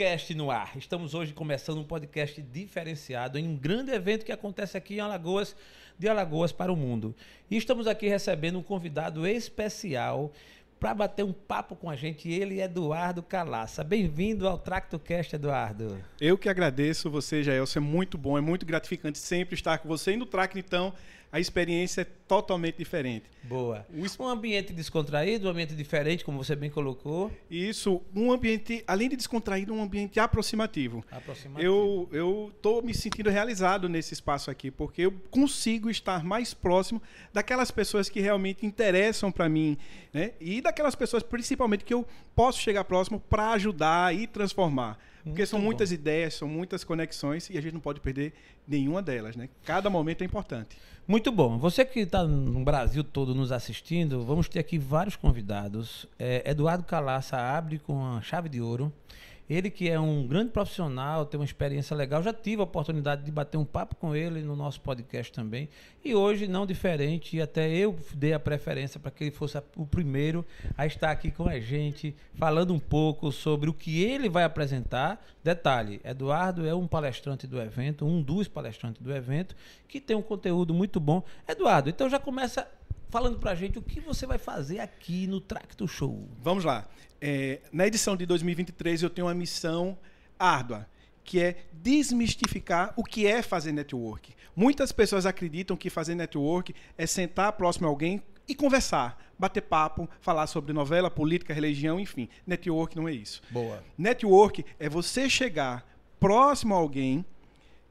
Tractocast no ar. Estamos hoje começando um podcast diferenciado em um grande evento que acontece aqui em Alagoas, de Alagoas para o mundo. E estamos aqui recebendo um convidado especial para bater um papo com a gente, ele Eduardo Calaça. Bem-vindo ao TractoCast, Eduardo. Eu que agradeço você, Jaelson, é muito bom, é muito gratificante sempre estar com você e no Track, então, a experiência é totalmente diferente. Boa. Um ambiente descontraído, um ambiente diferente, como você bem colocou. Isso, um ambiente, além de descontraído, um ambiente aproximativo. Aproximativo. Eu eu tô me sentindo realizado nesse espaço aqui, porque eu consigo estar mais próximo daquelas pessoas que realmente interessam para mim, né? E daquelas pessoas principalmente que eu posso chegar próximo para ajudar e transformar. Porque Muito são muitas bom. ideias, são muitas conexões e a gente não pode perder nenhuma delas, né? Cada momento é importante. Muito bom. Você que está no Brasil todo nos assistindo, vamos ter aqui vários convidados. É, Eduardo Calaça abre com a chave de ouro. Ele que é um grande profissional, tem uma experiência legal, já tive a oportunidade de bater um papo com ele no nosso podcast também. E hoje, não diferente, até eu dei a preferência para que ele fosse o primeiro a estar aqui com a gente, falando um pouco sobre o que ele vai apresentar. Detalhe, Eduardo é um palestrante do evento, um dos palestrantes do evento, que tem um conteúdo muito bom. Eduardo, então já começa falando para a gente o que você vai fazer aqui no Tracto Show. Vamos lá. É, na edição de 2023 eu tenho uma missão árdua, que é desmistificar o que é fazer network. Muitas pessoas acreditam que fazer network é sentar próximo a alguém e conversar, bater papo, falar sobre novela, política, religião, enfim. Network não é isso. Boa. Network é você chegar próximo a alguém,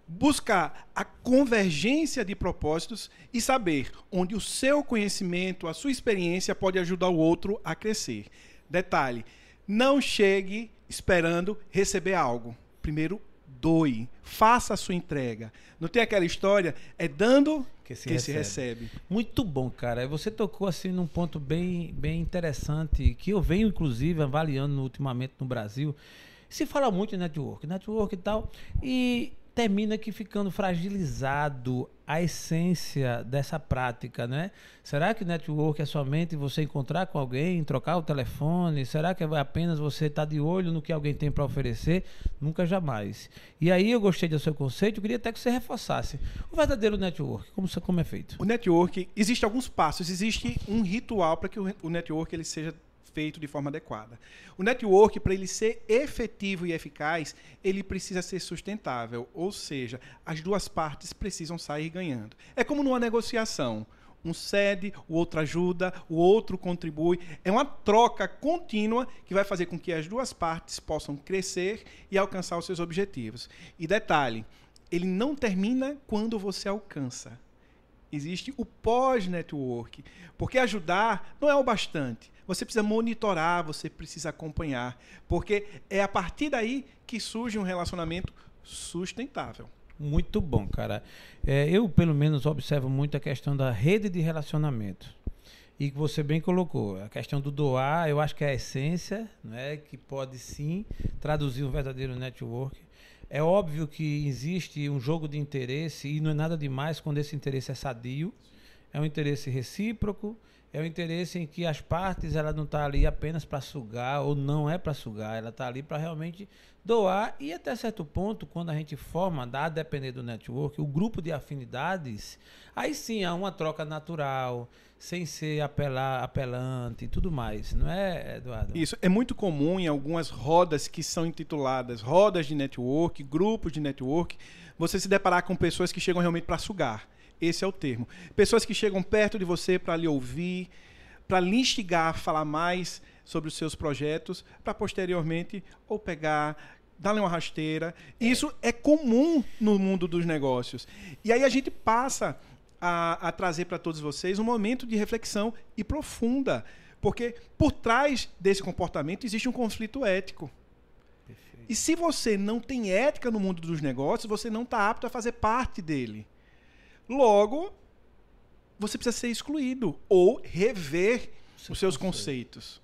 buscar a convergência de propósitos e saber onde o seu conhecimento, a sua experiência pode ajudar o outro a crescer. Detalhe: não chegue esperando receber algo. Primeiro, doe. Faça a sua entrega. Não tem aquela história? É dando que se, que recebe. se recebe. Muito bom, cara. Você tocou assim num ponto bem, bem interessante que eu venho, inclusive, avaliando ultimamente no Brasil. Se fala muito em network, network e tal. E termina que ficando fragilizado a essência dessa prática, né? Será que network é somente você encontrar com alguém, trocar o telefone? Será que é apenas você estar tá de olho no que alguém tem para oferecer? Nunca jamais. E aí eu gostei do seu conceito, eu queria até que você reforçasse. O verdadeiro network, como, como é feito? O network, existe alguns passos, existe um ritual para que o, network ele seja feito de forma adequada. O network, para ele ser efetivo e eficaz, ele precisa ser sustentável, ou seja, as duas partes precisam sair ganhando. É como numa negociação. Um cede, o outro ajuda, o outro contribui. É uma troca contínua que vai fazer com que as duas partes possam crescer e alcançar os seus objetivos. E detalhe, ele não termina quando você alcança. Existe o pós-network. Porque ajudar não é o bastante. Você precisa monitorar, você precisa acompanhar. Porque é a partir daí que surge um relacionamento sustentável. Muito bom, cara. É, eu, pelo menos, observo muito a questão da rede de relacionamento. E que você bem colocou, a questão do doar, eu acho que é a essência, né, que pode sim traduzir um verdadeiro network. É óbvio que existe um jogo de interesse e não é nada demais quando esse interesse é sadio. É um interesse recíproco, é um interesse em que as partes ela não está ali apenas para sugar ou não é para sugar, ela está ali para realmente doar e até certo ponto, quando a gente forma, dá a depender do network, o grupo de afinidades, aí sim há uma troca natural, sem ser apelar, apelante e tudo mais, não é, Eduardo? Isso é muito comum em algumas rodas que são intituladas rodas de network, grupos de network, você se deparar com pessoas que chegam realmente para sugar. Esse é o termo. Pessoas que chegam perto de você para lhe ouvir, para lhe instigar a falar mais sobre os seus projetos, para posteriormente ou pegar, dar-lhe uma rasteira. É. Isso é comum no mundo dos negócios. E aí a gente passa a, a trazer para todos vocês um momento de reflexão e profunda. Porque por trás desse comportamento existe um conflito ético. Perfeito. E se você não tem ética no mundo dos negócios, você não está apto a fazer parte dele. Logo, você precisa ser excluído ou rever Seu os seus conceitos.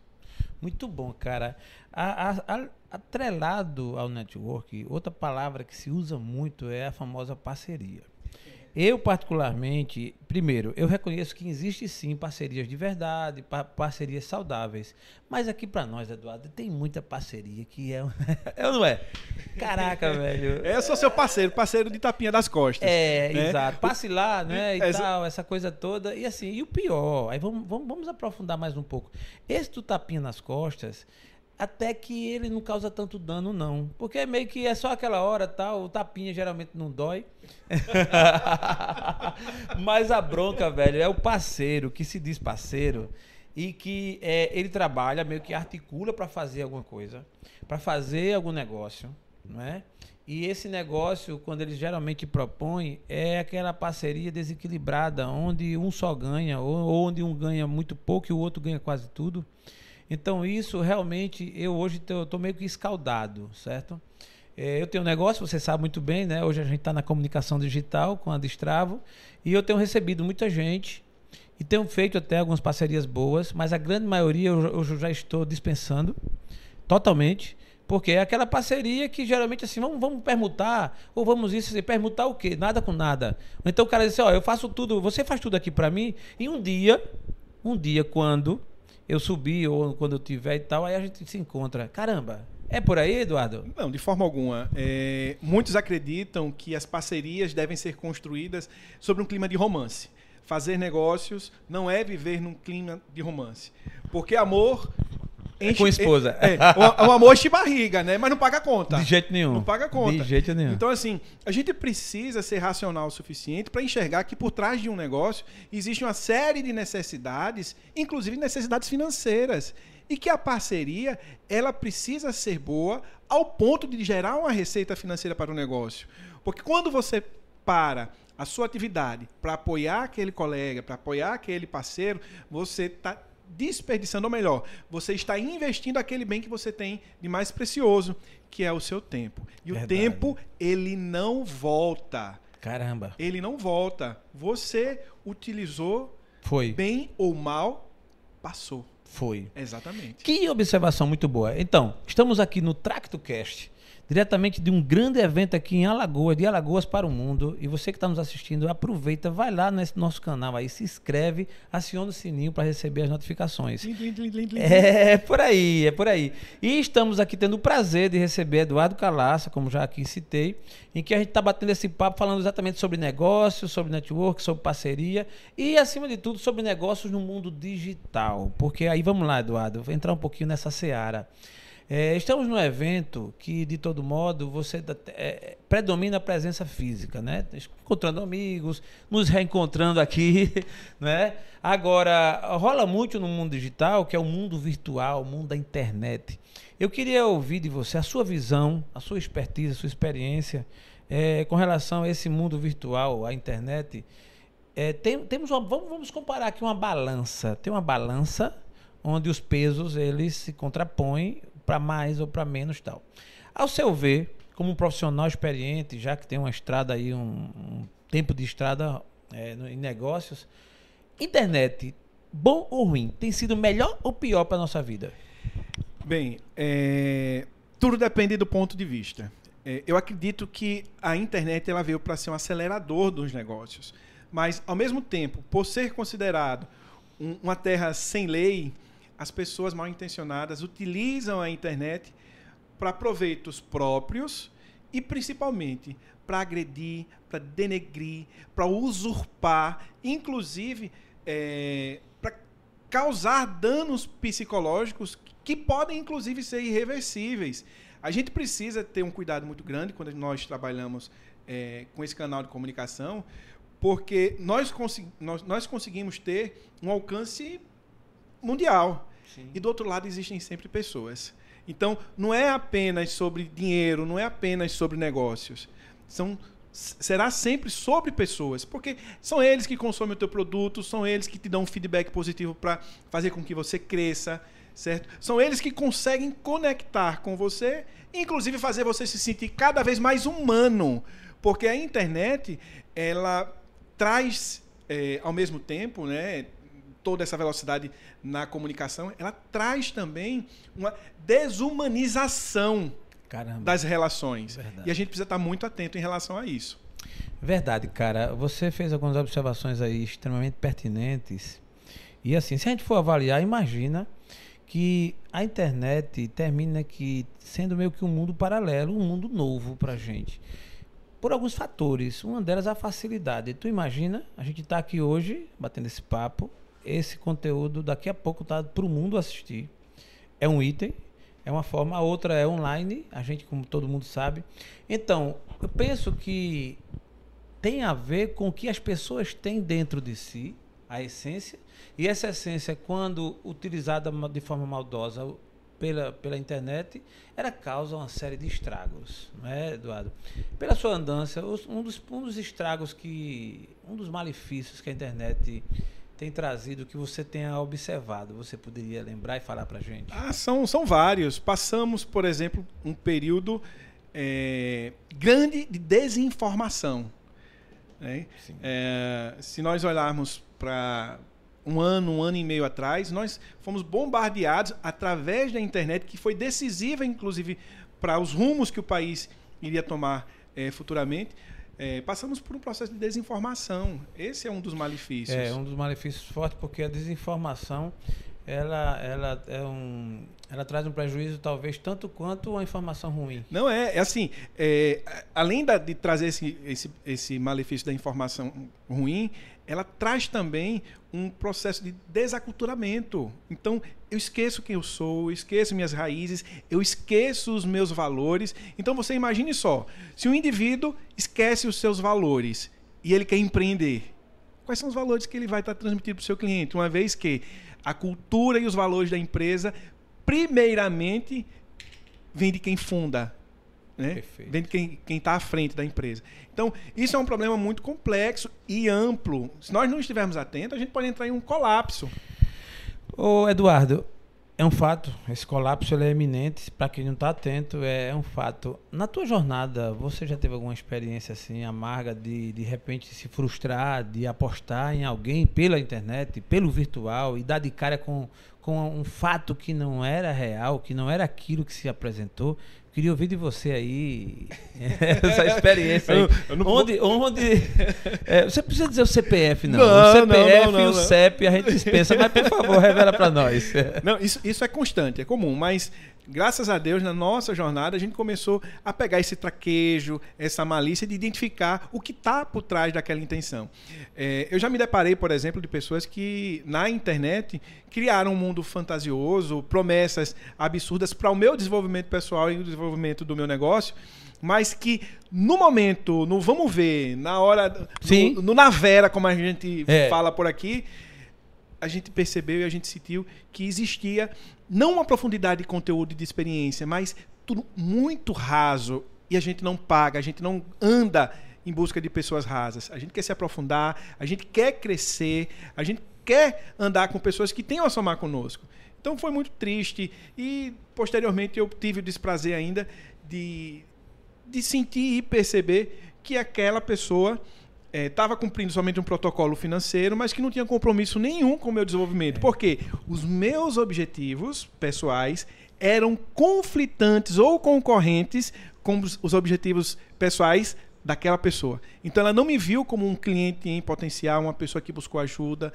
Muito bom, cara. A, a, a, atrelado ao network, outra palavra que se usa muito é a famosa parceria. Eu, particularmente, primeiro, eu reconheço que existe sim parcerias de verdade, pa parcerias saudáveis. Mas aqui para nós, Eduardo, tem muita parceria que é. é ou não é? Caraca, velho. É só seu parceiro, parceiro de tapinha das costas. É, né? exato. Passe lá, né? E é, tal, essa coisa toda. E assim, e o pior, aí vamos, vamos, vamos aprofundar mais um pouco. Esse do tapinha nas costas até que ele não causa tanto dano, não. Porque é meio que é só aquela hora, tal. O tapinha geralmente não dói. Mas a bronca, velho, é o parceiro que se diz parceiro e que é, ele trabalha, meio que articula para fazer alguma coisa, para fazer algum negócio, não é? E esse negócio, quando ele geralmente propõe, é aquela parceria desequilibrada, onde um só ganha, ou onde um ganha muito pouco e o outro ganha quase tudo. Então, isso realmente, eu hoje estou meio que escaldado, certo? É, eu tenho um negócio, você sabe muito bem, né? Hoje a gente está na comunicação digital com a Distravo e eu tenho recebido muita gente e tenho feito até algumas parcerias boas, mas a grande maioria eu, eu já estou dispensando totalmente. Porque é aquela parceria que geralmente assim, vamos, vamos permutar, ou vamos isso, assim, permutar o quê? Nada com nada. Então o cara diz assim, ó, eu faço tudo, você faz tudo aqui para mim, e um dia, um dia quando eu subir ou quando eu tiver e tal, aí a gente se encontra. Caramba, é por aí, Eduardo? Não, de forma alguma. É, muitos acreditam que as parcerias devem ser construídas sobre um clima de romance. Fazer negócios não é viver num clima de romance. Porque amor Enche, com esposa. É, é, o, o amor enche barriga, né? Mas não paga conta. De jeito nenhum. Não paga conta. De jeito nenhum. Então, assim, a gente precisa ser racional o suficiente para enxergar que por trás de um negócio existe uma série de necessidades, inclusive necessidades financeiras. E que a parceria, ela precisa ser boa ao ponto de gerar uma receita financeira para o negócio. Porque quando você para a sua atividade para apoiar aquele colega, para apoiar aquele parceiro, você está desperdiçando, ou melhor, você está investindo aquele bem que você tem de mais precioso, que é o seu tempo. E Verdade. o tempo, ele não volta. Caramba. Ele não volta. Você utilizou Foi. bem ou mal, passou. Foi. Exatamente. Que observação muito boa. Então, estamos aqui no TractoCast diretamente de um grande evento aqui em Alagoas, de Alagoas para o mundo. E você que está nos assistindo, aproveita, vai lá nesse nosso canal aí, se inscreve, aciona o sininho para receber as notificações. é por aí, é por aí. E estamos aqui tendo o prazer de receber Eduardo Calaça, como já aqui citei, em que a gente está batendo esse papo falando exatamente sobre negócios, sobre network, sobre parceria e, acima de tudo, sobre negócios no mundo digital. Porque aí vamos lá, Eduardo, vou entrar um pouquinho nessa seara. É, estamos num evento que, de todo modo, você é, predomina a presença física, né? Encontrando amigos, nos reencontrando aqui, né? Agora, rola muito no mundo digital, que é o mundo virtual, o mundo da internet. Eu queria ouvir de você a sua visão, a sua expertise, a sua experiência é, com relação a esse mundo virtual, a internet. É, tem, temos uma, vamos, vamos comparar aqui uma balança. Tem uma balança onde os pesos eles se contrapõem para mais ou para menos tal. Ao seu ver, como um profissional experiente, já que tem uma estrada aí, um, um tempo de estrada é, em negócios, internet, bom ou ruim, tem sido melhor ou pior para nossa vida? Bem, é, tudo depende do ponto de vista. É, eu acredito que a internet ela veio para ser um acelerador dos negócios, mas ao mesmo tempo, por ser considerado um, uma terra sem lei, as pessoas mal intencionadas utilizam a internet para proveitos próprios e principalmente para agredir, para denegrir, para usurpar, inclusive é, para causar danos psicológicos que podem inclusive ser irreversíveis. A gente precisa ter um cuidado muito grande quando nós trabalhamos é, com esse canal de comunicação, porque nós, nós, nós conseguimos ter um alcance mundial. Sim. E do outro lado existem sempre pessoas. Então, não é apenas sobre dinheiro, não é apenas sobre negócios. São será sempre sobre pessoas, porque são eles que consomem o teu produto, são eles que te dão um feedback positivo para fazer com que você cresça, certo? São eles que conseguem conectar com você, inclusive fazer você se sentir cada vez mais humano, porque a internet ela traz é, ao mesmo tempo, né, toda essa velocidade na comunicação, ela traz também uma desumanização Caramba. das relações. Verdade. E a gente precisa estar muito atento em relação a isso. Verdade, cara. Você fez algumas observações aí extremamente pertinentes. E assim, se a gente for avaliar, imagina que a internet termina aqui sendo meio que um mundo paralelo, um mundo novo pra gente. Por alguns fatores. Uma delas é a facilidade. Tu imagina, a gente está aqui hoje, batendo esse papo, esse conteúdo daqui a pouco tá para o mundo assistir. É um item, é uma forma, a outra é online, a gente, como todo mundo sabe. Então, eu penso que tem a ver com o que as pessoas têm dentro de si, a essência, e essa essência, quando utilizada de forma maldosa pela, pela internet, ela causa uma série de estragos, não é, Eduardo? Pela sua andança, um dos, um dos estragos que. um dos malefícios que a internet tem trazido que você tenha observado? Você poderia lembrar e falar para gente? Ah, são, são vários. Passamos, por exemplo, um período é, grande de desinformação. Né? É, se nós olharmos para um ano, um ano e meio atrás, nós fomos bombardeados através da internet, que foi decisiva, inclusive, para os rumos que o país iria tomar é, futuramente. É, passamos por um processo de desinformação. Esse é um dos malefícios. É um dos malefícios fortes, porque a desinformação ela, ela, é um, ela traz um prejuízo talvez tanto quanto uma informação ruim. Não é, é assim, é, além da, de trazer esse, esse, esse malefício da informação ruim, ela traz também um processo de desaculturamento. Então, eu esqueço quem eu sou, eu esqueço minhas raízes, eu esqueço os meus valores. Então, você imagine só, se um indivíduo esquece os seus valores e ele quer empreender, quais são os valores que ele vai estar transmitindo para o seu cliente? Uma vez que a cultura e os valores da empresa, primeiramente, vem de quem funda, né? Vem de quem está à frente da empresa. Então, isso é um problema muito complexo e amplo. Se nós não estivermos atentos, a gente pode entrar em um colapso. Ô, Eduardo, é um fato, esse colapso é eminente, para quem não está atento, é, é, um fato. Na tua jornada, você já teve alguma experiência assim amarga de de repente se frustrar, de apostar em alguém pela internet, pelo virtual e dar de cara com, com um fato que não era real, que não era aquilo que se apresentou? Queria ouvir de você aí essa experiência aí. Eu, eu onde, vou... onde é, você precisa dizer o CPF não. não o CPF não, não, e o CEP a gente dispensa, mas por favor revela para nós. Não, isso, isso é constante, é comum, mas graças a Deus, na nossa jornada, a gente começou a pegar esse traquejo, essa malícia de identificar o que está por trás daquela intenção. É, eu já me deparei, por exemplo, de pessoas que na internet criaram um mundo fantasioso, promessas absurdas para o meu desenvolvimento pessoal e o desenvolvimento do meu negócio, mas que no momento, no vamos ver, na hora, Sim. No, no na vera, como a gente é. fala por aqui, a gente percebeu e a gente sentiu que existia não uma profundidade de conteúdo e de experiência, mas tudo muito raso e a gente não paga, a gente não anda em busca de pessoas rasas. A gente quer se aprofundar, a gente quer crescer, a gente quer andar com pessoas que tenham a somar conosco. Então foi muito triste e posteriormente eu tive o desprazer ainda de, de sentir e perceber que aquela pessoa estava é, cumprindo somente um protocolo financeiro, mas que não tinha compromisso nenhum com o meu desenvolvimento. É. Porque os meus objetivos pessoais eram conflitantes ou concorrentes com os objetivos pessoais daquela pessoa. Então ela não me viu como um cliente em potencial, uma pessoa que buscou ajuda,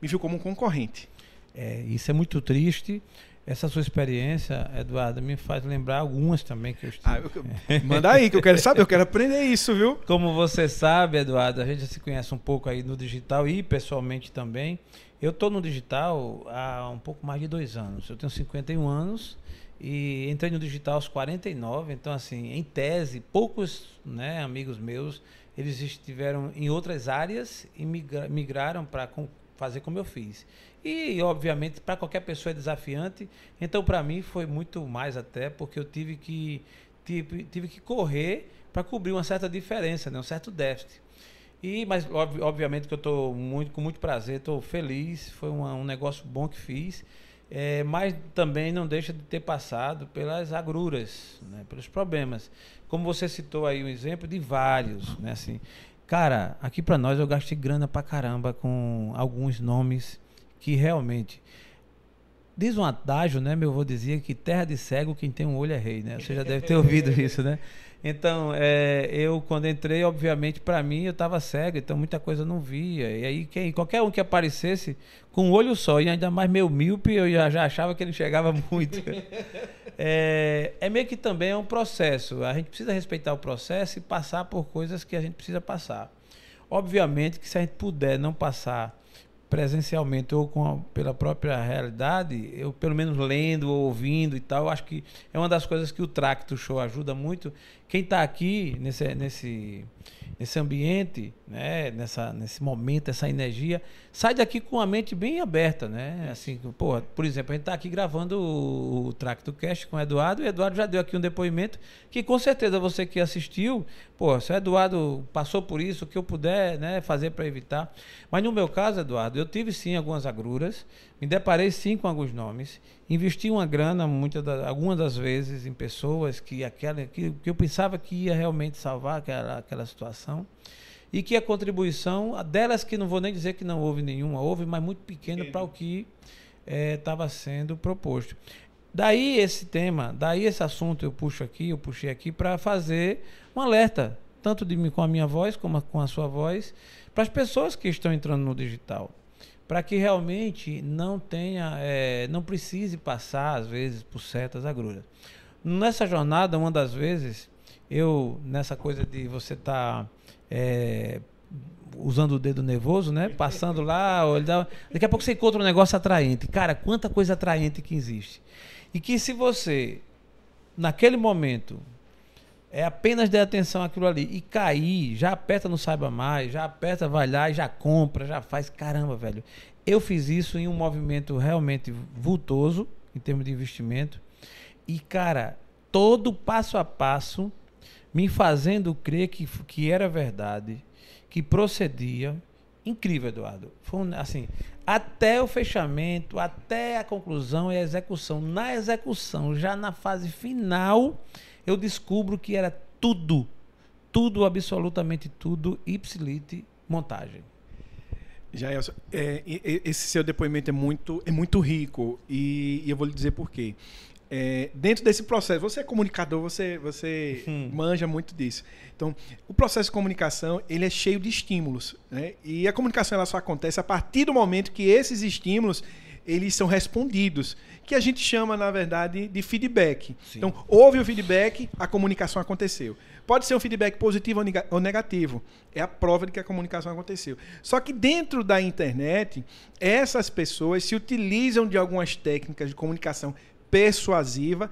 me viu como um concorrente. É, isso é muito triste. Essa sua experiência, Eduardo, me faz lembrar algumas também que eu estive. Ah, eu, manda aí, que eu quero saber, eu quero aprender isso, viu? Como você sabe, Eduardo, a gente se conhece um pouco aí no digital e pessoalmente também. Eu estou no digital há um pouco mais de dois anos. Eu tenho 51 anos e entrei no digital aos 49. Então, assim, em tese, poucos né, amigos meus, eles estiveram em outras áreas e migraram para fazer como eu fiz. E, obviamente, para qualquer pessoa é desafiante. Então, para mim, foi muito mais até, porque eu tive que, tive, tive que correr para cobrir uma certa diferença, né? um certo déficit. E, mas, ob, obviamente, que eu estou muito, com muito prazer, estou feliz. Foi uma, um negócio bom que fiz. É, mas também não deixa de ter passado pelas agruras, né? pelos problemas. Como você citou aí um exemplo de vários, né? Assim, cara, aqui para nós eu gastei grana pra caramba com alguns nomes que realmente diz um adágio, né? Meu avô dizia que terra de cego quem tem um olho é rei, né? Você já deve ter ouvido isso, né? Então, é, eu quando entrei, obviamente, para mim, eu estava cego, então muita coisa não via. E aí, quem, qualquer um que aparecesse com um olho só, e ainda mais meio míope, eu já, já achava que ele chegava muito. é, é meio que também é um processo. A gente precisa respeitar o processo e passar por coisas que a gente precisa passar. Obviamente que se a gente puder não passar presencialmente ou com a, pela própria realidade, eu pelo menos lendo ou ouvindo e tal, acho que é uma das coisas que o Tracto Show ajuda muito. Quem está aqui nesse, nesse nesse ambiente, né, nessa, nesse momento, essa energia, sai daqui com a mente bem aberta, né? Assim, porra, por exemplo, a gente está aqui gravando o, o Track do Cast com o Eduardo, e o Eduardo já deu aqui um depoimento que com certeza você que assistiu, pô, se o Eduardo passou por isso, o que eu puder né, fazer para evitar. Mas no meu caso, Eduardo, eu tive sim algumas agruras, me deparei sim com alguns nomes, investi uma grana, muitas da, algumas das vezes, em pessoas que, aquela, que, que eu pensava que ia realmente salvar aquela, aquela situação. E que a contribuição, delas que não vou nem dizer que não houve nenhuma, houve, mas muito pequena para o que estava é, sendo proposto. Daí esse tema, daí esse assunto eu puxo aqui, eu puxei aqui para fazer um alerta, tanto de mim com a minha voz como com a sua voz, para as pessoas que estão entrando no digital para que realmente não tenha, é, não precise passar às vezes por certas agruras. Nessa jornada, uma das vezes, eu nessa coisa de você estar tá, é, usando o dedo nervoso, né? Passando lá, olhar, daqui a pouco você encontra um negócio atraente. Cara, quanta coisa atraente que existe. E que se você naquele momento é apenas dar atenção àquilo ali e cair, já aperta no saiba mais, já aperta, vai lá e já compra, já faz. Caramba, velho. Eu fiz isso em um movimento realmente vultoso, em termos de investimento. E, cara, todo passo a passo me fazendo crer que, que era verdade, que procedia. Incrível, Eduardo. Foi um, assim, até o fechamento, até a conclusão e a execução. Na execução, já na fase final eu descubro que era tudo, tudo, absolutamente tudo, ipsilite montagem. Jaelson, é, esse seu depoimento é muito, é muito rico e, e eu vou lhe dizer por quê. É, dentro desse processo, você é comunicador, você, você hum. manja muito disso. Então, o processo de comunicação ele é cheio de estímulos, né? E a comunicação ela só acontece a partir do momento que esses estímulos eles são respondidos, que a gente chama, na verdade, de feedback. Sim. Então, houve o feedback, a comunicação aconteceu. Pode ser um feedback positivo ou negativo. É a prova de que a comunicação aconteceu. Só que dentro da internet, essas pessoas se utilizam de algumas técnicas de comunicação persuasiva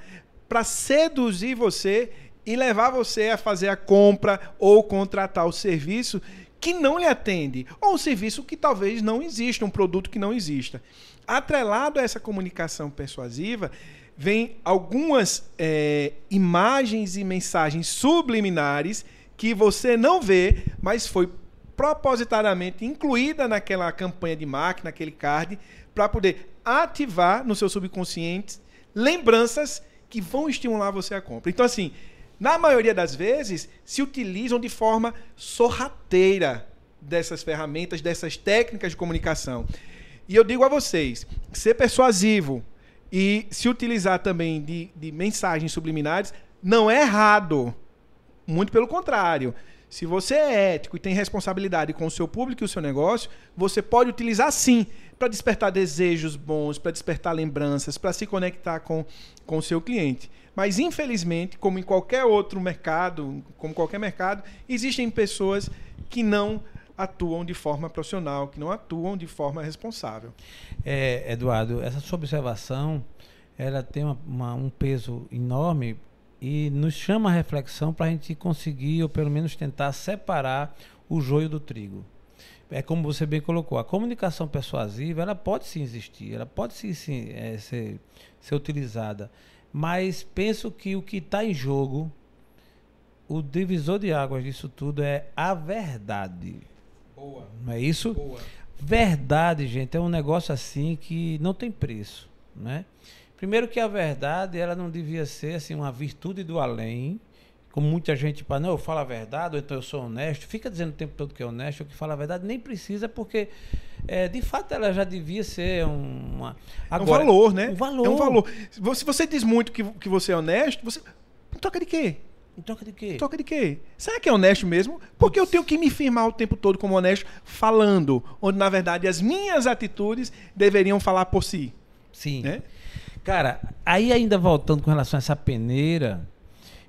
para seduzir você e levar você a fazer a compra ou contratar o serviço que não lhe atende, ou um serviço que talvez não exista, um produto que não exista atrelado a essa comunicação persuasiva, vem algumas é, imagens e mensagens subliminares que você não vê, mas foi propositadamente incluída naquela campanha de marketing, naquele card, para poder ativar no seu subconsciente lembranças que vão estimular você a compra. Então, assim, na maioria das vezes, se utilizam de forma sorrateira dessas ferramentas, dessas técnicas de comunicação. E eu digo a vocês, ser persuasivo e se utilizar também de, de mensagens subliminares não é errado. Muito pelo contrário. Se você é ético e tem responsabilidade com o seu público e o seu negócio, você pode utilizar sim para despertar desejos bons, para despertar lembranças, para se conectar com, com o seu cliente. Mas, infelizmente, como em qualquer outro mercado, como qualquer mercado, existem pessoas que não atuam de forma profissional, que não atuam de forma responsável. É, Eduardo, essa sua observação ela tem uma, uma, um peso enorme e nos chama a reflexão para a gente conseguir, ou pelo menos tentar separar o joio do trigo. É como você bem colocou, a comunicação persuasiva ela pode sim existir, ela pode sim, sim é, ser, ser utilizada, mas penso que o que está em jogo, o divisor de águas disso tudo é a verdade. Boa. Não é isso? Boa. Verdade, gente, é um negócio assim que não tem preço, né? Primeiro que a verdade, ela não devia ser assim uma virtude do além, como muita gente para não, eu falo a verdade, ou então eu sou honesto, fica dizendo o tempo todo que é honesto, ou que fala a verdade, nem precisa, porque é, de fato ela já devia ser uma. Agora, é um valor, né? Um valor. É um valor. Se você diz muito que, que você é honesto, você. Em troca de quê? Em troca de quê? Em troca de quê? Será que é honesto mesmo? Porque eu tenho que me firmar o tempo todo como honesto, falando, onde na verdade as minhas atitudes deveriam falar por si. Sim. Né? Cara, aí ainda voltando com relação a essa peneira,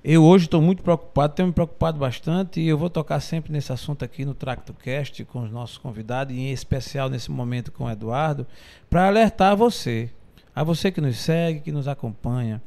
eu hoje estou muito preocupado, tenho me preocupado bastante e eu vou tocar sempre nesse assunto aqui no TractoCast com os nossos convidados, e em especial nesse momento com o Eduardo, para alertar você, a você que nos segue, que nos acompanha.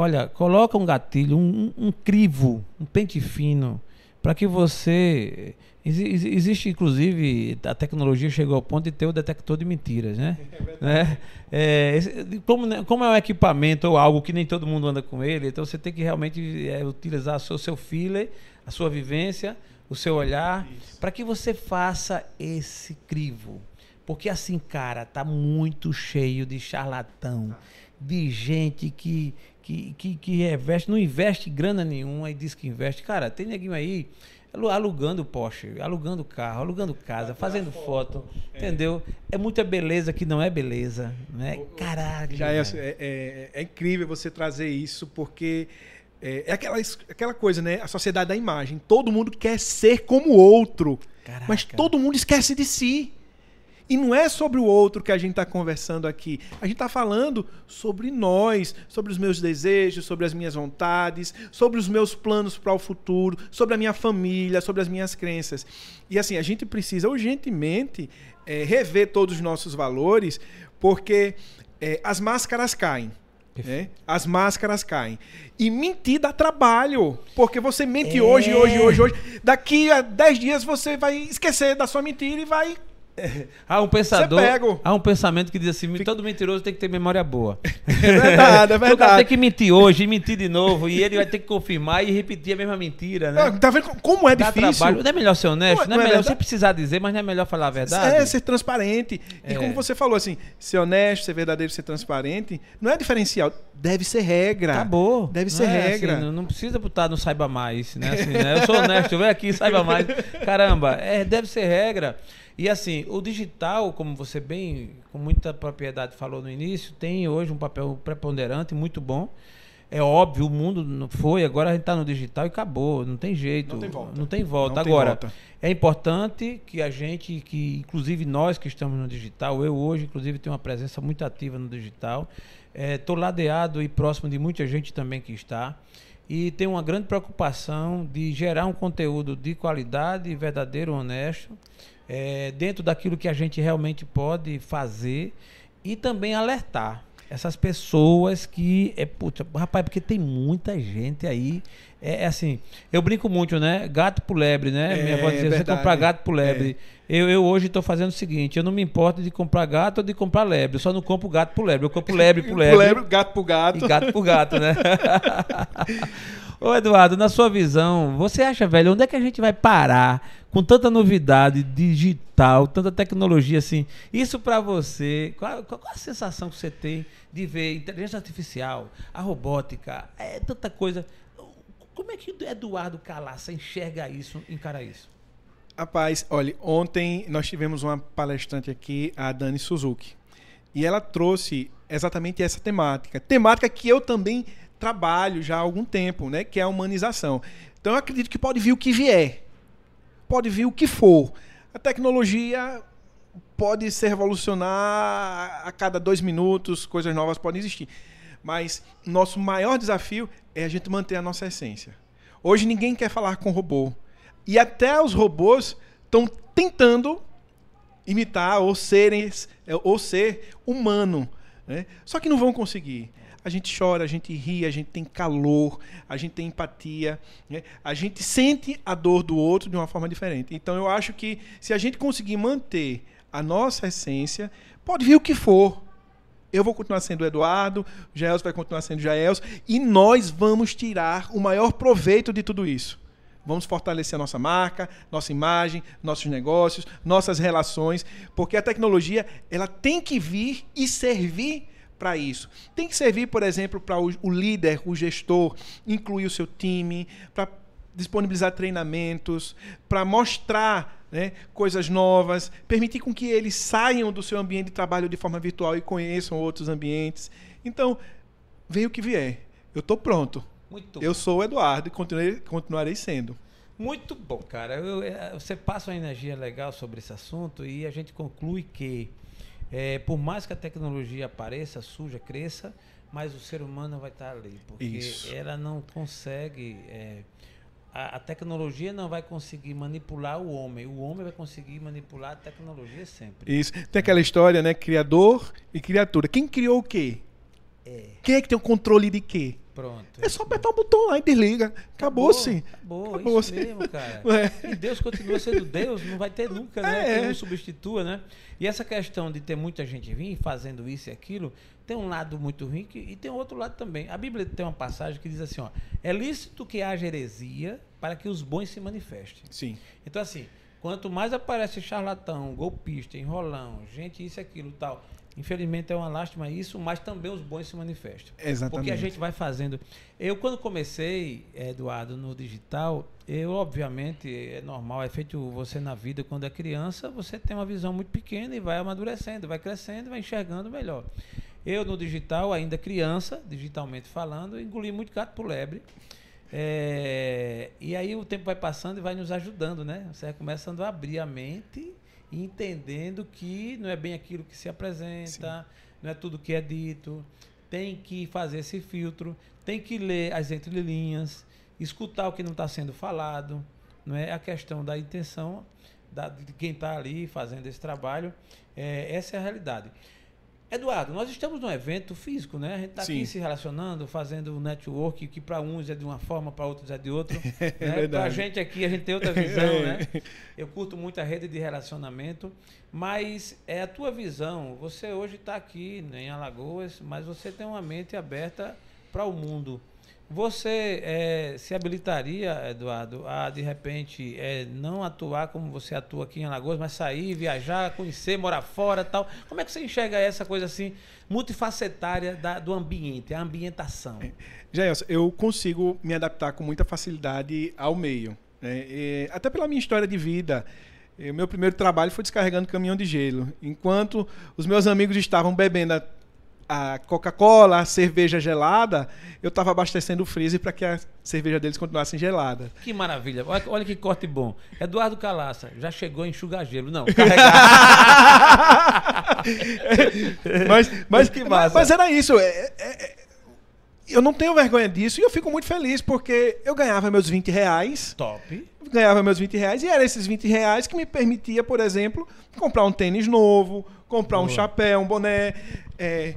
Olha, coloca um gatilho, um, um, crivo, um pente fino, para que você existe, inclusive, a tecnologia chegou ao ponto de ter o detector de mentiras, né? É, né? é como, né, como, é um equipamento ou algo que nem todo mundo anda com ele, então você tem que realmente é, utilizar o seu, seu feeler, a sua vivência, o seu olhar, para que você faça esse crivo. Porque assim, cara, tá muito cheio de charlatão, de gente que, que, que, que investe, não investe grana nenhuma e diz que investe. Cara, tem neguinho aí alugando Porsche, alugando carro, alugando casa, fazendo foto, é. entendeu? É muita beleza que não é beleza, né? Caralho. Já é, é, é, é, incrível você trazer isso porque é, é, aquela, aquela coisa, né? A sociedade da imagem. Todo mundo quer ser como o outro, Caraca. mas todo mundo esquece de si. E não é sobre o outro que a gente está conversando aqui. A gente está falando sobre nós, sobre os meus desejos, sobre as minhas vontades, sobre os meus planos para o futuro, sobre a minha família, sobre as minhas crenças. E assim, a gente precisa urgentemente é, rever todos os nossos valores, porque é, as máscaras caem. Né? As máscaras caem. E mentir dá trabalho. Porque você mente é. hoje, hoje, hoje, hoje. Daqui a 10 dias você vai esquecer da sua mentira e vai há um pensador, há um pensamento que diz assim, todo mentiroso tem que ter memória boa. É verdade, é verdade. O cara tem que mentir hoje e mentir de novo e ele vai ter que confirmar e repetir a mesma mentira, né? tá vendo como é Dá difícil? Trabalho. Não é melhor ser honesto, não, é, não é, não é melhor você precisar dizer, mas não é melhor falar a verdade. É ser transparente. É. E como você falou assim, ser honesto, ser verdadeiro, ser transparente, não é diferencial, deve ser regra. Acabou. Deve ser é regra. Assim, não, não, precisa botar no saiba mais, né? Assim, né? Eu sou honesto, vem aqui, saiba mais. Caramba, é, deve ser regra. E assim, o digital, como você bem, com muita propriedade falou no início, tem hoje um papel preponderante, muito bom. É óbvio, o mundo não foi, agora a gente está no digital e acabou, não tem jeito. Não tem volta. Não tem volta. Não agora, tem volta. é importante que a gente, que inclusive nós que estamos no digital, eu hoje, inclusive, tenho uma presença muito ativa no digital. Estou é, ladeado e próximo de muita gente também que está. E tenho uma grande preocupação de gerar um conteúdo de qualidade, verdadeiro, honesto é, dentro daquilo que a gente realmente pode fazer e também alertar essas pessoas que é puta, rapaz, porque tem muita gente aí. É, é assim, eu brinco muito, né? Gato por lebre, né? É, Minha avó dizia, você comprar gato por lebre. É. Eu, eu hoje estou fazendo o seguinte, eu não me importo de comprar gato ou de comprar lebre. Eu só não compro gato por lebre. Eu compro lebre por lebre. lebre gato por gato. E gato por gato, né? Ô Eduardo, na sua visão, você acha, velho, onde é que a gente vai parar com tanta novidade digital, tanta tecnologia assim? Isso para você, qual, qual, a sensação que você tem de ver inteligência artificial, a robótica, é tanta coisa. Como é que Eduardo Calaça enxerga isso, encara isso? Rapaz, olha, ontem nós tivemos uma palestrante aqui, a Dani Suzuki, e ela trouxe exatamente essa temática. Temática que eu também trabalho já há algum tempo, né? Que é a humanização. Então eu acredito que pode vir o que vier. Pode vir o que for. A tecnologia pode se revolucionar a cada dois minutos, coisas novas podem existir. Mas nosso maior desafio é a gente manter a nossa essência. Hoje ninguém quer falar com robô. E até os robôs estão tentando imitar ou, serem, ou ser humano. Né? Só que não vão conseguir a gente chora, a gente ri, a gente tem calor, a gente tem empatia, né? a gente sente a dor do outro de uma forma diferente. Então eu acho que se a gente conseguir manter a nossa essência, pode vir o que for. Eu vou continuar sendo Eduardo, o Jaels vai continuar sendo Jaels, e nós vamos tirar o maior proveito de tudo isso. Vamos fortalecer a nossa marca, nossa imagem, nossos negócios, nossas relações, porque a tecnologia ela tem que vir e servir para isso. Tem que servir, por exemplo, para o, o, líder, o gestor, incluir o seu time, para disponibilizar treinamentos, para mostrar né, coisas novas, permitir com que eles saiam do seu ambiente de trabalho de forma virtual e conheçam outros ambientes. Então, vem o que vier. Eu estou pronto. Muito eu bom. sou o Eduardo e continuarei, continuarei sendo. Muito bom, cara. Eu, é, você passa uma energia legal sobre esse assunto e a gente conclui que, é, por mais que a tecnologia apareça, suja, cresça, mas o ser humano vai estar ali. Porque Isso. ela não consegue. É, a, a, tecnologia não vai conseguir manipular o homem. O homem vai conseguir manipular a tecnologia sempre. Isso. Tem aquela história, né? Criador e criatura. Quem criou o quê? É. Quem é que tem o controle de quê? Pronto. É só apertar o botão lá e desliga. Acabou-se. Acabou, acabou, acabou isso mesmo, cara. É. E Deus continua sendo Deus, não vai ter nunca, né? É. Não substitua, né? E essa questão de ter muita gente vir fazendo isso e aquilo, tem um lado muito ruim que, e tem outro lado também. A Bíblia tem uma passagem que diz assim, ó, é lícito que haja heresia para que os bons se manifestem. Sim. Então assim, quanto mais aparece charlatão, golpista, enrolão, gente isso e aquilo tal, Infelizmente é uma lástima isso, mas também os bons se manifestam. Exatamente. Porque a gente vai fazendo. Eu, quando comecei, Eduardo, no digital, eu, obviamente, é normal, é feito você na vida, quando é criança, você tem uma visão muito pequena e vai amadurecendo, vai crescendo, vai enxergando melhor. Eu, no digital, ainda criança, digitalmente falando, engoli muito gato por lebre. É, e aí o tempo vai passando e vai nos ajudando, né? Você vai começando a abrir a mente entendendo que não é bem aquilo que se apresenta, Sim. não é tudo que é dito. Tem que fazer esse filtro, tem que ler as entrelinhas, escutar o que não está sendo falado. Não é a questão da intenção da, de quem está ali fazendo esse trabalho. É, essa é a realidade. Eduardo, nós estamos num evento físico, né? A gente está aqui se relacionando, fazendo network, que para uns é de uma forma, para outros é de outra. né? Para a gente aqui, a gente tem outra visão, né? Eu curto muito a rede de relacionamento, mas é a tua visão. Você hoje está aqui né, em Alagoas, mas você tem uma mente aberta para o mundo. Você é, se habilitaria, Eduardo, a de repente é, não atuar como você atua aqui em Alagoas, mas sair, viajar, conhecer, morar fora tal? Como é que você enxerga essa coisa assim, multifacetária da, do ambiente, a ambientação? Jair, eu consigo me adaptar com muita facilidade ao meio. Né? E, até pela minha história de vida. O meu primeiro trabalho foi descarregando caminhão de gelo. Enquanto os meus amigos estavam bebendo a Coca-Cola, a cerveja gelada, eu estava abastecendo o freezer para que a cerveja deles continuasse gelada. Que maravilha. Olha, olha, que corte bom. Eduardo Calaça, já chegou em gelo. Não, mas, mas, que massa. mas era isso. É, é, é, eu não tenho vergonha disso e eu fico muito feliz porque eu ganhava meus 20 reais. Top. Ganhava meus 20 reais e era esses 20 reais que me permitia, por exemplo, comprar um tênis novo, comprar Boa. um chapéu, um boné. É,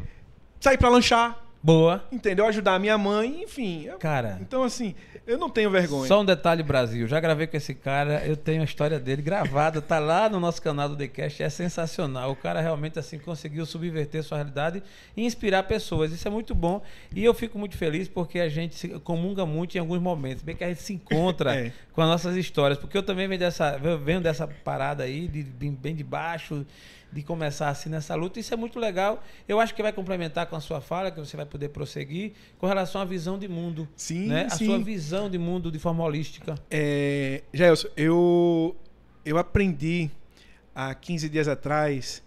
sair para lanchar. Boa. Entendeu? Ajudar a minha mãe, enfim. Cara. Então, assim, eu não tenho vergonha. Só um detalhe, Brasil. Já gravei com esse cara, eu tenho a história dele gravada, tá lá no nosso canal do TheCast, é sensacional. O cara realmente, assim, conseguiu subverter sua realidade e inspirar pessoas. Isso é muito bom. E eu fico muito feliz porque a gente se comunga muito em alguns momentos, bem que a gente se encontra é. com as nossas histórias. Porque eu também venho dessa, venho dessa parada aí, de, bem de baixo de começar assim nessa luta. Isso é muito legal. Eu acho que vai complementar com a sua fala, que você vai poder prosseguir, com relação à visão de mundo. Sim, né? sim. A sua visão de mundo de forma holística. É, Gelson, eu, eu aprendi há 15 dias atrás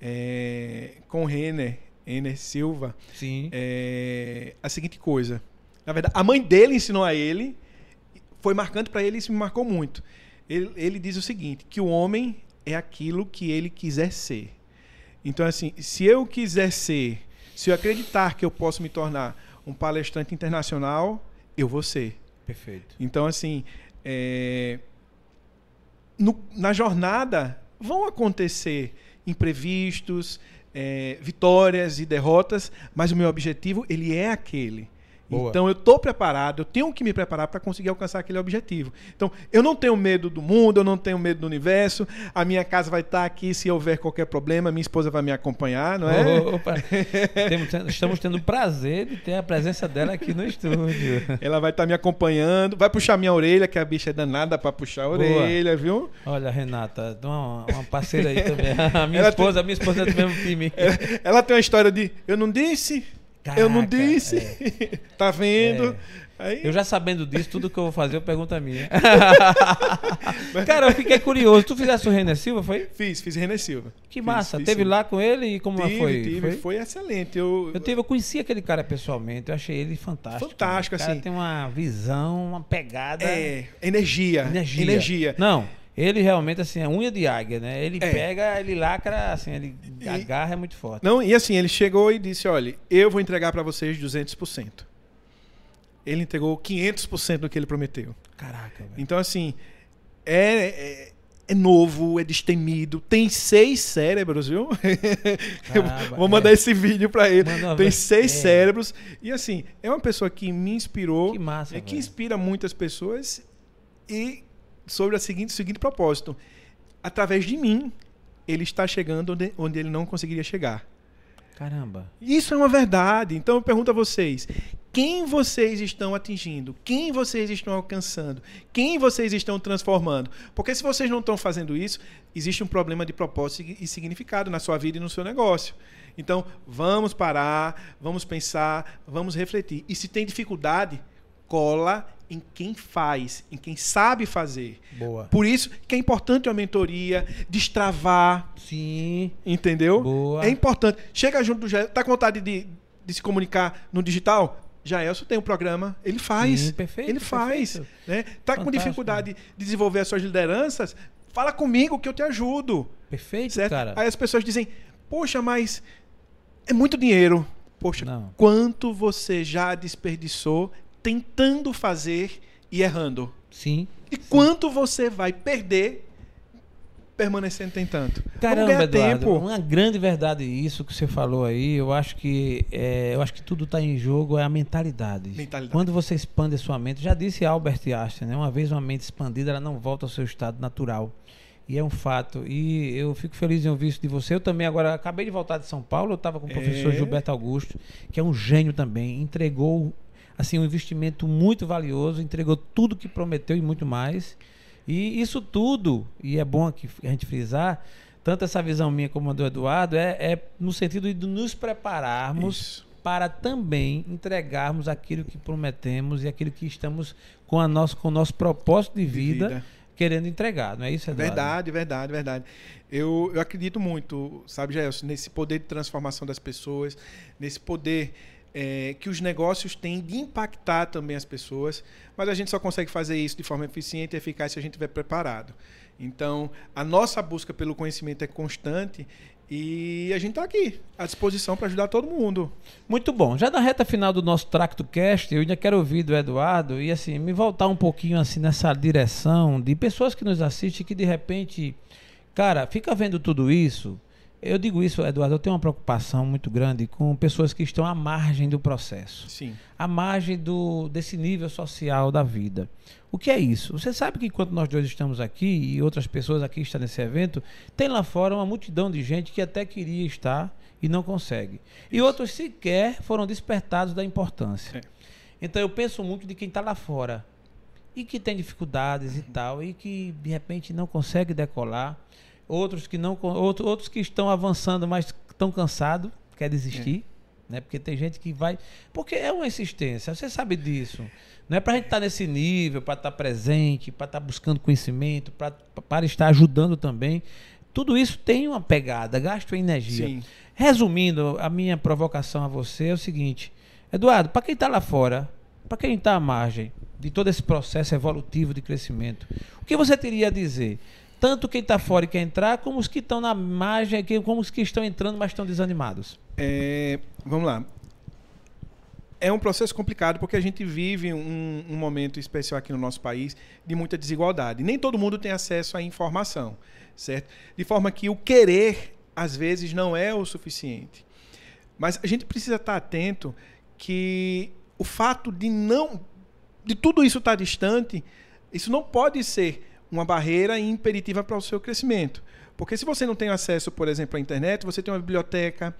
é, com o Renner, Renner Silva, sim. É, a seguinte coisa. Na verdade, a mãe dele ensinou a ele, foi marcante para ele e isso me marcou muito. Ele, ele diz o seguinte, que o homem é aquilo que ele quiser ser. Então, assim, se eu quiser ser, se eu acreditar que eu posso me tornar um palestrante internacional, eu vou ser. Perfeito. Então, assim, é... no, na jornada vão acontecer imprevistos, é, vitórias e derrotas, mas o meu objetivo ele é aquele. Boa. Então eu estou preparado, eu tenho que me preparar para conseguir alcançar aquele objetivo. Então eu não tenho medo do mundo, eu não tenho medo do universo. A minha casa vai estar aqui se houver qualquer problema, minha esposa vai me acompanhar, não é? Opa. Estamos tendo o prazer de ter a presença dela aqui no estúdio. Ela vai estar me acompanhando, vai puxar minha orelha, que a bicha é danada para puxar a orelha, viu? Olha, Renata, uma, uma parceira aí também. A minha ela esposa, tem... a minha esposa é do mesmo time. Ela, ela tem uma história de eu não disse eu não Caraca, disse. é. tá vendo? É. Aí, Eu já sabendo disso, tudo que eu vou fazer, eu pergunto a minha. Cara, eu fiquei curioso. Tu fizesse o René Silva, foi? Fiz, fiz René Silva. Que Fiz, massa. fiz Teve sim. lá com ele e como Tive, foi? tive, foi? foi? excelente. Eu, Eu, tive, eu conheci aquele cara pessoalmente, eu achei ele fantástico. Fantástico, o cara assim. tem uma visão, uma pegada. É, energia. Energia. Energia. Não, ele realmente, assim, é unha de águia, né? Ele É. pega, ele lacra, assim, ele E- agarra é muito forte. Não, e assim, ele chegou e disse: olha, eu vou entregar para vocês 200%. Ele entregou 500% do que ele prometeu. Caraca, velho. Então, assim, é, é, é novo, é destemido, tem seis cérebros, viu? Caramba, vou mandar é. esse vídeo para ele. Uma tem seis É. cérebros. E, assim, é uma pessoa que me inspirou, Que massa, é, que inspira muitas pessoas e sobre a seguinte, o seguinte propósito. Através de mim, ele está chegando onde, onde ele não conseguiria chegar. Caramba. Isso é uma verdade. Então eu pergunto a vocês: quem vocês estão atingindo? Quem vocês estão alcançando? Quem vocês estão transformando? Porque se vocês não estão fazendo isso, existe um problema de propósito e significado na sua vida e no seu negócio. Então, vamos parar, vamos pensar, vamos refletir. E se tem dificuldade, cola em quem faz, em quem sabe fazer. Boa. Por isso que é importante uma mentoria, destravar, Sim. entendeu? Boa. É importante. Chega junto do Jaelson, tá com vontade de, de se comunicar no digital? Jaelson tem um programa, ele faz. Sim, perfeito, ele faz. perfeito. Né? Tá com Fantástico. dificuldade de desenvolver as suas lideranças? Fala comigo que eu te ajudo. Perfeito, Certo? cara. Aí as pessoas dizem, poxa, mas é muito dinheiro. Poxa, Não. quanto você já desperdiçou tentando fazer e errando? Sim. E quanto você vai perder permanecendo tentando? Caramba, Eduardo, tempo. uma grande verdade isso que você falou aí. Eu acho que é, eu acho que tudo está em jogo é a mentalidade. Mentalidade. Quando você expande a sua mente, já disse Albert Einstein, né? Uma vez uma mente expandida, ela não volta ao seu estado natural. E é um fato. E eu fico feliz em ouvir isso de você. Eu também agora acabei de voltar de São Paulo. Eu estava com o professor É. Gilberto Augusto, que é um gênio também. Entregou assim um investimento muito valioso, entregou tudo que prometeu e muito mais. E isso tudo, e é bom aqui a gente frisar, tanto essa visão minha como a do Eduardo, é, é no sentido de nos prepararmos Isso. para também entregarmos aquilo que prometemos e aquilo que estamos com, a nosso, com o nosso propósito de De vida, vida. querendo entregar, não é isso, Eduardo? Verdade, verdade, verdade. Eu, eu acredito muito, sabe, Jaelson, nesse poder de transformação das pessoas, nesse poder é, que os negócios têm de impactar também as pessoas, mas a gente só consegue fazer isso de forma eficiente e eficaz se a gente estiver preparado. Então, a nossa busca pelo conhecimento é constante e a gente está aqui, à disposição para ajudar todo mundo. Muito bom. Já na reta final do nosso Tracto Cast, eu ainda quero ouvir do Eduardo e assim, me voltar um pouquinho assim nessa direção de pessoas que nos assistem que de repente, cara, fica vendo tudo isso. Eu digo isso, Eduardo, eu tenho uma preocupação muito grande com pessoas que estão à margem do processo Sim. à margem do, desse nível social da vida. O que é isso? Você sabe que enquanto nós dois estamos aqui e outras pessoas aqui estão nesse evento, tem lá fora uma multidão de gente que até queria estar e não consegue. E outros sequer foram despertados da importância. É. Então eu penso muito de quem está lá fora e que tem dificuldades e tal e que de repente não consegue decolar. Outros que não, outros que estão avançando, mas estão cansados, quer desistir, né? Porque tem gente que vai, porque é uma insistência. Você sabe disso. Não é para a gente estar nesse nível, para estar presente, para estar buscando conhecimento, pra, para estar ajudando também. Tudo isso tem uma pegada, gasta energia. Sim. Resumindo, a minha provocação a você é o seguinte: Eduardo, para quem está lá fora, para quem está à margem de todo esse processo evolutivo de crescimento, o que você teria a dizer? Tanto quem está fora e quer entrar, como os que estão na margem, como os que estão entrando, mas estão desanimados. É, vamos lá. É um processo complicado porque a gente vive um, um momento especial aqui no nosso país de muita desigualdade. Nem todo mundo tem acesso à informação, certo? De forma que o querer, às vezes, não é o suficiente. Mas a gente precisa estar atento que o fato de não. de tudo isso estar distante, isso não pode ser uma barreira impeditiva para o seu crescimento. Porque se você não tem acesso, por exemplo, à internet, você tem uma biblioteca,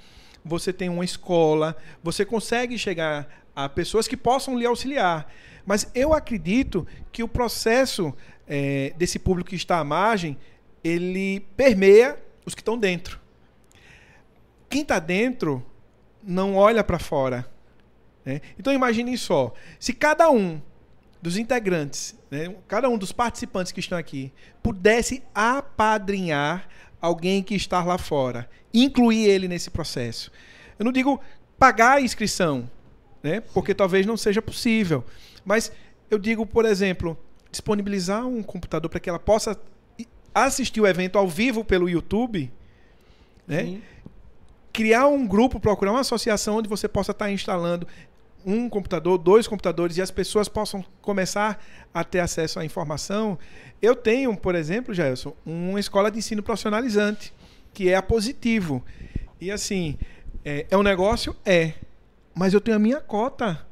você tem uma escola, você consegue chegar a pessoas que possam lhe auxiliar. Mas eu acredito que o processo eh, desse público que está à margem, ele permeia os que estão dentro. Quem está dentro não olha para fora. Né? Então imaginem só, se cada um dos integrantes, né, cada um dos participantes que estão aqui, pudesse apadrinhar alguém que está lá fora, incluir ele nesse processo. Eu não digo pagar a inscrição, né, porque talvez não seja possível, mas eu digo, por exemplo, disponibilizar um computador para que ela possa assistir o evento ao vivo pelo YouTube, né? Criar um grupo, procurar uma associação onde você possa estar instalando um computador, dois computadores e as pessoas possam começar a ter acesso à informação. Eu tenho, por exemplo, Gerson, uma escola de ensino profissionalizante, que é a Positivo. E assim, é, é um negócio? É. Mas eu tenho a minha cota.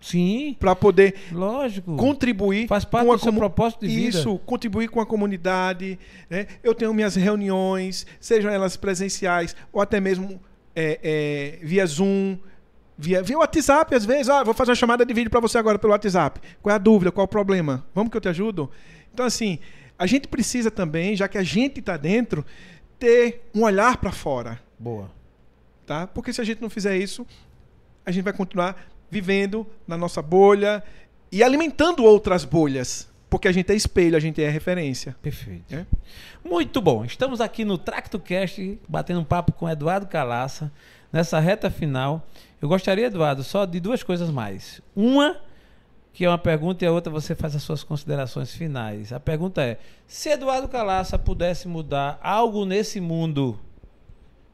Sim. Para poder lógico. contribuir. Faz parte do seu propósito de vida. Isso, contribuir com a comunidade. Né? Eu tenho minhas reuniões, sejam elas presenciais ou até mesmo é, é, via Zoom via, via WhatsApp, às vezes, ah, vou fazer uma chamada de vídeo para você agora pelo WhatsApp. Qual é a dúvida? Qual é o problema? Vamos que eu te ajudo? Então, assim, a gente precisa também, já que a gente está dentro, ter um olhar para fora. Boa. Tá? Porque se a gente não fizer isso, a gente vai continuar vivendo na nossa bolha e alimentando outras bolhas. Porque a gente é espelho, a gente é referência. Perfeito. É? Muito bom. Estamos aqui no TractoCast, batendo um papo com Eduardo Calaça, nessa reta final. Eu gostaria, Eduardo, só de duas coisas mais. Uma, que é uma pergunta, e a outra você faz as suas considerações finais. A pergunta é: se Eduardo Calaça pudesse mudar algo nesse mundo,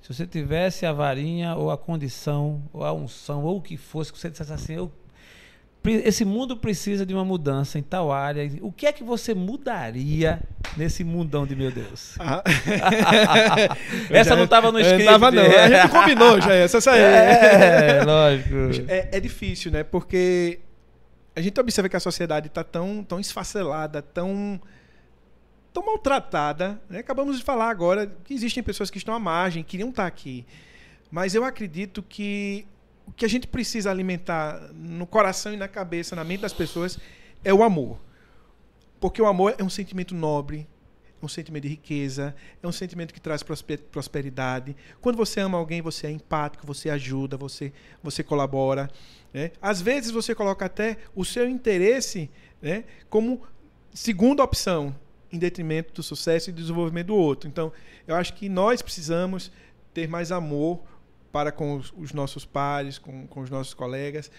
se você tivesse a varinha, ou a condição, ou a unção, ou o que fosse, que você dissesse assim, eu esse mundo precisa de uma mudança em tal área. O que é que você mudaria nesse mundão de meu Deus? Ah. essa não estava no script. Não, não. A gente combinou já essa, essa aí. É, lógico. É, é, difícil, né? Porque a gente observa que a sociedade está tão, tão esfacelada, tão, tão maltratada. Né? Acabamos de falar agora que existem pessoas que estão à margem, queriam estar aqui. Mas eu acredito que o que a gente precisa alimentar no coração e na cabeça, na mente das pessoas, é o amor. Porque o amor é um sentimento nobre, é um sentimento de riqueza, é um sentimento que traz prosperidade. Quando você ama alguém, você é empático, você ajuda, você, você colabora. Né? Às vezes você coloca até o seu interesse né, como segunda opção, em detrimento do sucesso e desenvolvimento do outro. Então, eu acho que nós precisamos ter mais amor para com os, os nossos pares, com, com, os nossos colegas,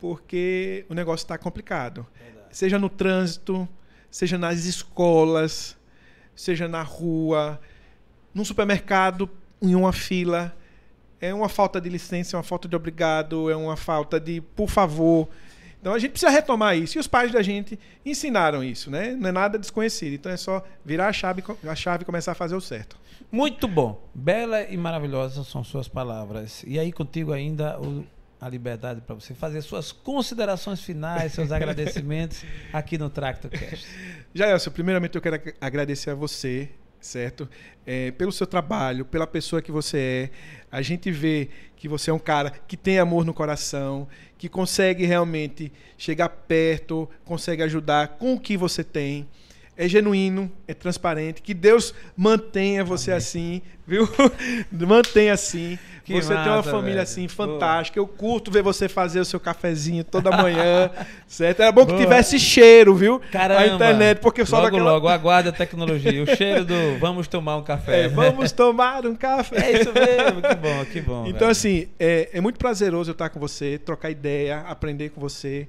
porque o negócio está complicado. Verdade. Seja no trânsito, seja nas escolas, seja na rua, num supermercado, em uma fila. É uma falta de licença, é uma falta de obrigado, é uma falta de por favor. Então a gente precisa retomar isso. E os pais da gente ensinaram isso, né? Não é nada desconhecido. Então é só virar a chave, a chave e começar a fazer o certo. Muito bom. Bela e maravilhosa são suas palavras. E aí contigo ainda o, a liberdade para você fazer suas considerações finais, seus agradecimentos aqui no TractoCast. Jaelson, primeiramente eu quero agradecer a você, certo? É, pelo seu trabalho, pela pessoa que você é. A gente vê que você é um cara que tem amor no coração, que consegue realmente chegar perto, consegue ajudar com o que você tem é genuíno, é transparente. Que Deus mantenha você Amém. assim, viu? mantenha assim. Que você massa, tem uma família velho. assim fantástica. Boa. Eu curto ver você fazer o seu cafezinho toda manhã, certo? Era bom que Boa. tivesse cheiro, viu? Caramba. A internet, porque só logo, daquela... logo, aguarda a tecnologia. O cheiro do vamos tomar um café. É, vamos tomar um café. É isso mesmo, que bom, que bom. Então, velho. assim, é, é muito prazeroso eu estar com você, trocar ideia, aprender com você.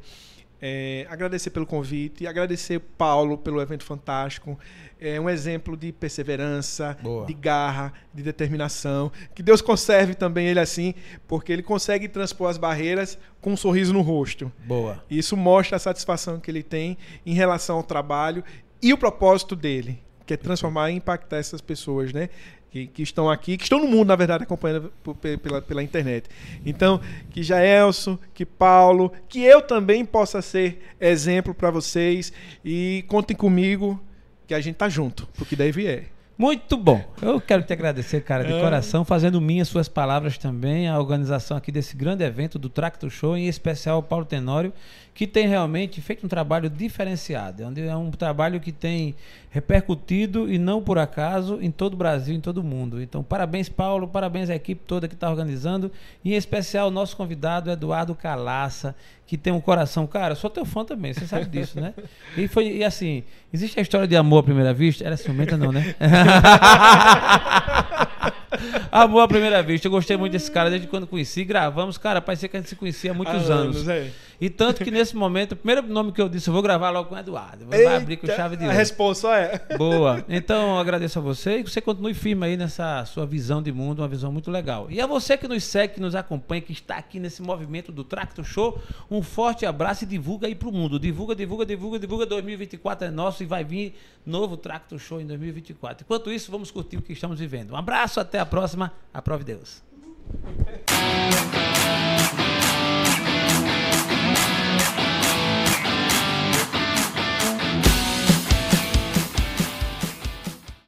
É, agradecer pelo convite, agradecer Paulo pelo evento fantástico. É um exemplo de perseverança, Boa. de garra, de determinação. Que Deus conserve também ele assim, porque ele consegue transpor as barreiras com um sorriso no rosto. Boa. Isso mostra a satisfação que ele tem em relação ao trabalho e o propósito dele, que é transformar e impactar essas pessoas, né? Que, que, estão aqui, que estão no mundo, na verdade, acompanhando pela, pela internet. Então, que Jaelson, que Paulo, que eu também possa ser exemplo para vocês e contem comigo que a gente tá junto, porque daí vier. Muito bom. Eu quero te agradecer, cara, de é. coração, fazendo minhas suas palavras também, a organização aqui desse grande evento do Tracto Show, em especial o Paulo Tenório, que tem realmente feito um trabalho diferenciado. Onde é um trabalho que tem repercutido e não por acaso em todo o Brasil, em todo o mundo. Então, parabéns, Paulo, parabéns à equipe toda que está organizando, e em especial o nosso convidado, Eduardo Calaça, que tem um coração. Cara, sou teu fã também, você sabe disso, né? E foi, e assim, existe a história de amor à primeira vista? Era ciumenta, não, né? Amor à primeira vista. Eu gostei muito desse cara desde quando conheci. Gravamos, cara, parecia que a gente se conhecia há muitos há anos. anos é. E tanto que nesse momento, o primeiro nome que eu disse, eu vou gravar logo com o Eduardo. Vai abrir com chave de ouro. A resposta é. Boa. Então, agradeço a você e que você continue firme aí nessa sua visão de mundo, uma visão muito legal. E a você que nos segue, que nos acompanha, que está aqui nesse movimento do Tracto Show, um forte abraço e divulga aí pro mundo. Divulga, divulga, divulga, divulga. 2024 é nosso e vai vir novo Tracto Show em 2024. Enquanto isso, vamos curtir o que estamos vivendo. Um abraço, até a próxima. Aprove Deus.